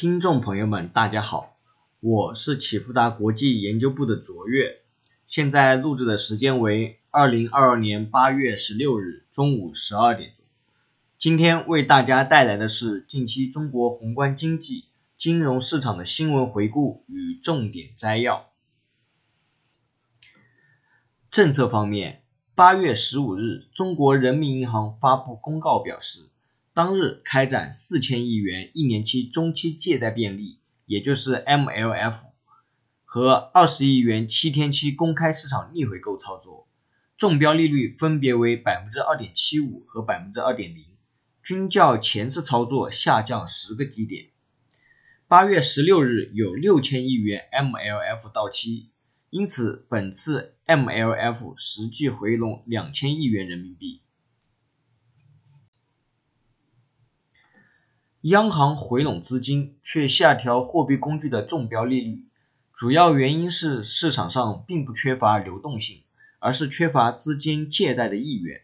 听众朋友们，大家好，我是启富达国际研究部的卓越，现在录制的时间为二零二二年八月十六日中午十二点钟。今天为大家带来的是近期中国宏观经济、金融市场的新闻回顾与重点摘要。政策方面，八月十五日，中国人民银行发布公告表示。当日开展四千亿元一年期中期借贷便利，也就是 MLF，和二十亿元七天期公开市场逆回购操作，中标利率分别为百分之二点七五和百分之二点零，均较前次操作下降十个基点。八月十六日有六千亿元 MLF 到期，因此本次 MLF 实际回笼两千亿元人民币。央行回笼资金，却下调货币工具的中标利率，主要原因是市场上并不缺乏流动性，而是缺乏资金借贷的意愿。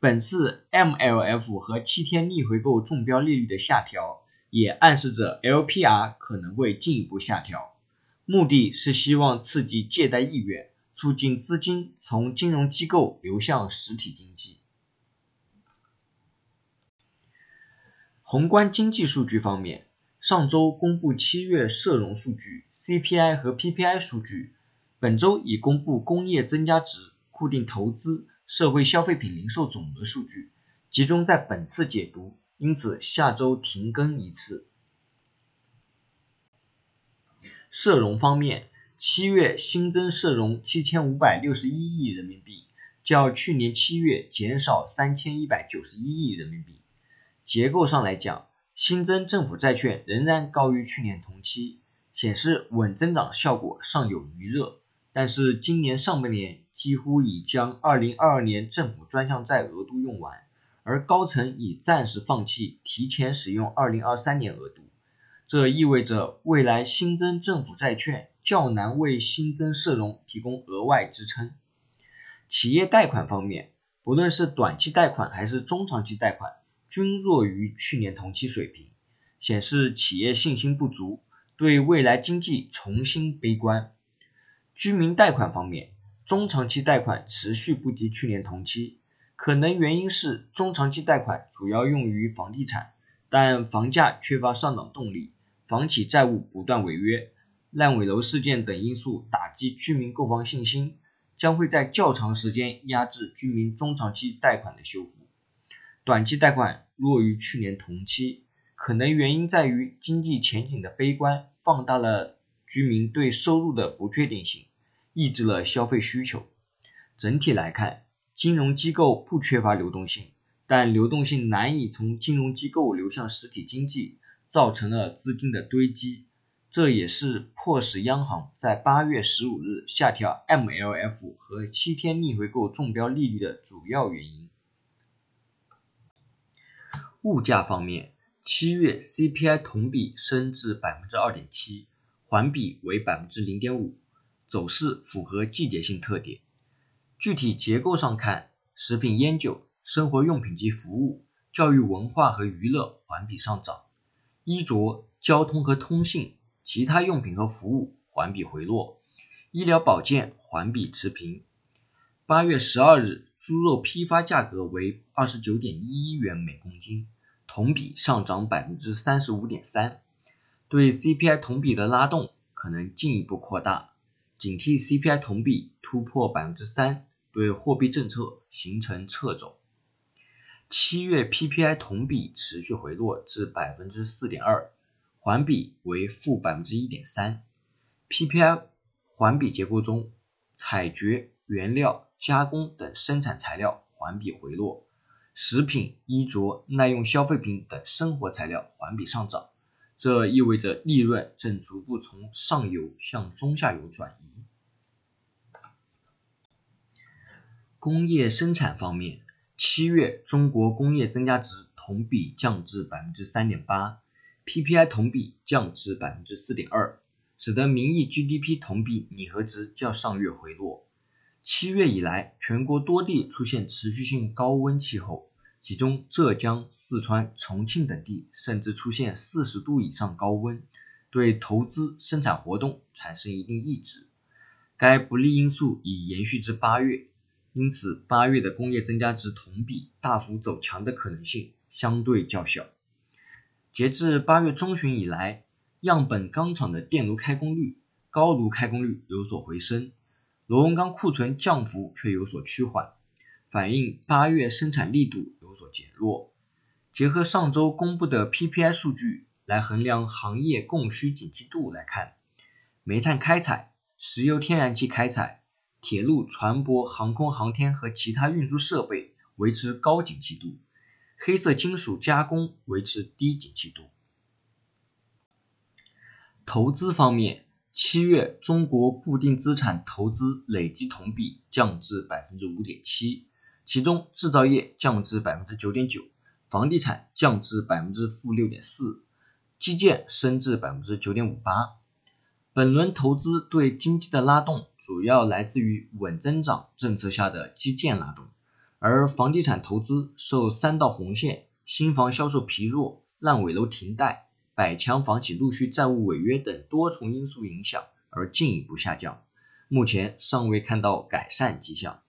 本次 MLF 和七天逆回购中标利率的下调，也暗示着 LPR 可能会进一步下调，目的是希望刺激借贷意愿，促进资金从金融机构流向实体经济。宏观经济数据方面，上周公布七月社融数据、CPI 和 PPI 数据，本周已公布工业增加值、固定投资、社会消费品零售总额数据，集中在本次解读，因此下周停更一次。社融方面，七月新增社融七千五百六十一亿人民币，较去年七月减少三千一百九十一亿人民币。结构上来讲，新增政府债券仍然高于去年同期，显示稳增长效果尚有余热。但是今年上半年几乎已将2022年政府专项债额度用完，而高层已暂时放弃提前使用2023年额度，这意味着未来新增政府债券较难为新增社融提供额外支撑。企业贷款方面，不论是短期贷款还是中长期贷款。均弱于去年同期水平，显示企业信心不足，对未来经济重新悲观。居民贷款方面，中长期贷款持续不及去年同期，可能原因是中长期贷款主要用于房地产，但房价缺乏上涨动力，房企债务不断违约、烂尾楼事件等因素打击居民购房信心，将会在较长时间压制居民中长期贷款的修复。短期贷款弱于去年同期，可能原因在于经济前景的悲观，放大了居民对收入的不确定性，抑制了消费需求。整体来看，金融机构不缺乏流动性，但流动性难以从金融机构流向实体经济，造成了资金的堆积。这也是迫使央行在八月十五日下调 MLF 和七天逆回购中标利率的主要原因。物价方面，七月 CPI 同比升至百分之二点七，环比为百分之零点五，走势符合季节性特点。具体结构上看，食品烟酒、生活用品及服务、教育文化和娱乐环比上涨，衣着、交通和通信、其他用品和服务环比回落，医疗保健环比持平。八月十二日，猪肉批发价格为二十九点一一元每公斤。同比上涨百分之三十五点三，对 CPI 同比的拉动可能进一步扩大，警惕 CPI 同比突破百分之三，对货币政策形成掣肘。七月 PPI 同比持续回落至百分之四点二，环比为负百分之一点三。PPI 环比结构中，采掘、原料、加工等生产材料环比回落。食品、衣着、耐用消费品等生活材料环比上涨，这意味着利润正逐步从上游向中下游转移。工业生产方面，七月中国工业增加值同比降至百分之三点八，PPI 同比降至百分之四点二，使得名义 GDP 同比拟合值较上月回落。七月以来，全国多地出现持续性高温气候，其中浙江、四川、重庆等地甚至出现四十度以上高温，对投资生产活动产生一定抑制。该不利因素已延续至八月，因此八月的工业增加值同比大幅走强的可能性相对较小。截至八月中旬以来，样本钢厂的电炉开工率、高炉开工率有所回升，螺纹钢库存降幅却有所趋缓，反映八月生产力度。有所减弱。结合上周公布的 PPI 数据来衡量行业供需景气度来看，煤炭开采、石油天然气开采、铁路、船舶、航空航天和其他运输设备维持高景气度，黑色金属加工维持低景气度。投资方面，七月中国固定资产投资累计同比降至百分之五点七。其中，制造业降至百分之九点九，房地产降至百分之负六点四，基建升至百分之九点五八。本轮投资对经济的拉动主要来自于稳增长政策下的基建拉动，而房地产投资受三道红线、新房销售疲弱、烂尾楼停贷、百强房企陆续债务违约等多重因素影响而进一步下降，目前尚未看到改善迹象。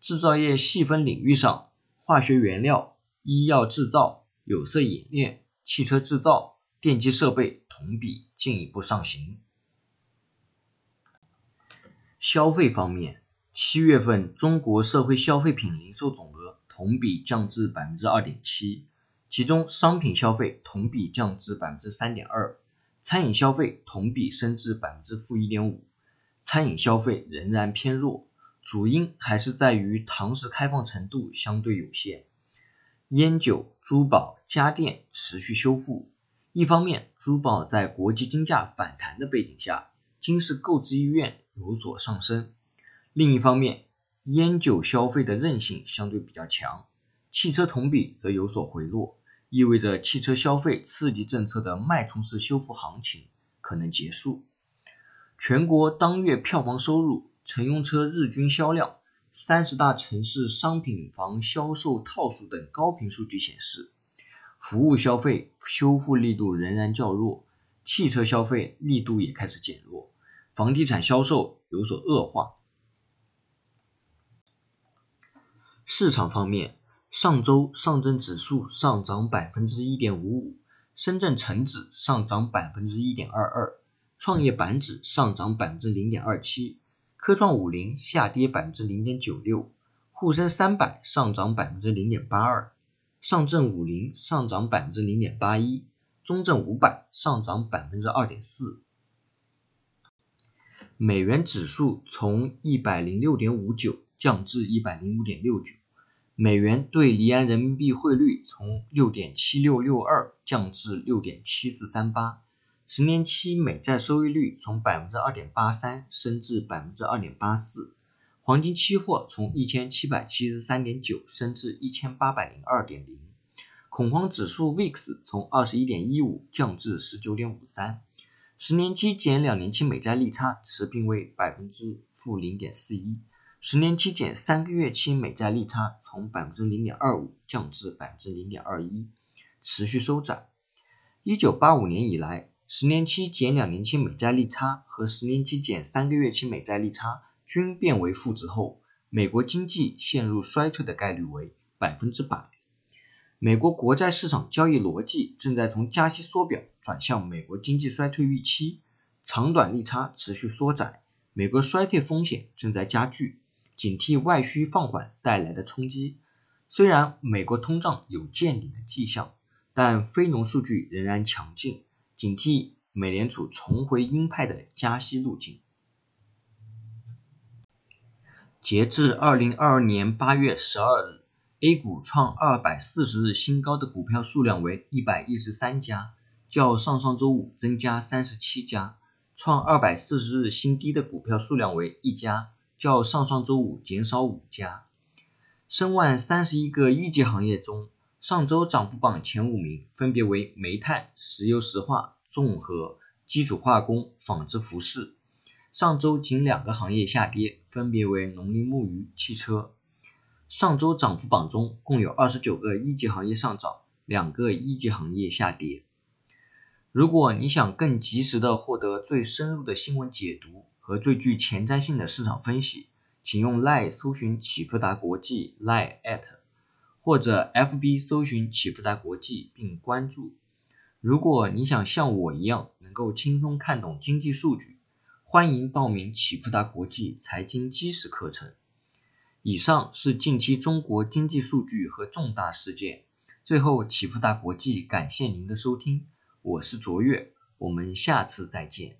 制造业细分领域上，化学原料、医药制造、有色冶炼、汽车制造、电机设备同比进一步上行。消费方面，七月份中国社会消费品零售总额同比降至百分之二点七，其中商品消费同比降至百分之三点二，餐饮消费同比升至百分之负一点五，餐饮消费仍然偏弱。主因还是在于堂食开放程度相对有限，烟酒、珠宝、家电持续修复。一方面，珠宝在国际金价反弹的背景下，金饰购置意愿有所上升；另一方面，烟酒消费的韧性相对比较强，汽车同比则有所回落，意味着汽车消费刺激政策的脉冲式修复行情可能结束。全国当月票房收入。乘用车日均销量、三十大城市商品房销售套数等高频数据显示，服务消费修复力度仍然较弱，汽车消费力度也开始减弱，房地产销售有所恶化。市场方面，上周上证指数上涨百分之一点五五，深圳成指上涨百分之一点二二，创业板指上涨百分之零点二七。科创五零下跌百分之零点九六，沪深三百上涨百分之零点八二，上证五零上涨百分之零点八一，中证五百上涨百分之二点四。美元指数从一百零六点五九降至一百零五点六九，美元对离岸人民币汇率从六点七六六二降至六点七四三八。十年期美债收益率从百分之二点八三升至百分之二点八四，黄金期货从一千七百七十三点九升至一千八百零二点零，恐慌指数 VIX 从二十一点一五降至十九点五三，十年期减两年期美债利差持平为百分之负零点四一，十年期减三个月期美债利差从百分之零点二五降至百分之零点二一，持续收窄。一九八五年以来。十年期减两年期美债利差和十年期减三个月期美债利差均变为负值后，美国经济陷入衰退的概率为百分之百。美国国债市场交易逻辑正在从加息缩表转向美国经济衰退预期，长短利差持续缩窄，美国衰退风险正在加剧，警惕外需放缓带来的冲击。虽然美国通胀有见顶的迹象，但非农数据仍然强劲。警惕美联储重回鹰派的加息路径。截至二零二二年八月十二日，A 股创二百四十日新高的股票数量为一百一十三家，较上上周五增加三十七家；创二百四十日新低的股票数量为一家，较上上周五减少五家。申万三十一个一级行业中，上周涨幅榜前五名分别为煤炭、石油石化、综合、基础化工、纺织服饰。上周仅两个行业下跌，分别为农林牧渔、汽车。上周涨幅榜中共有二十九个一级行业上涨，两个一级行业下跌。如果你想更及时的获得最深入的新闻解读和最具前瞻性的市场分析，请用 Line 搜寻启富达国际 Line at，或者 FB 搜寻启富达国际并关注。如果你想像我一样能够轻松看懂经济数据，欢迎报名启富达国际财经基石课程。以上是近期中国经济数据和重大事件。最后，启富达国际感谢您的收听，我是卓越，我们下次再见。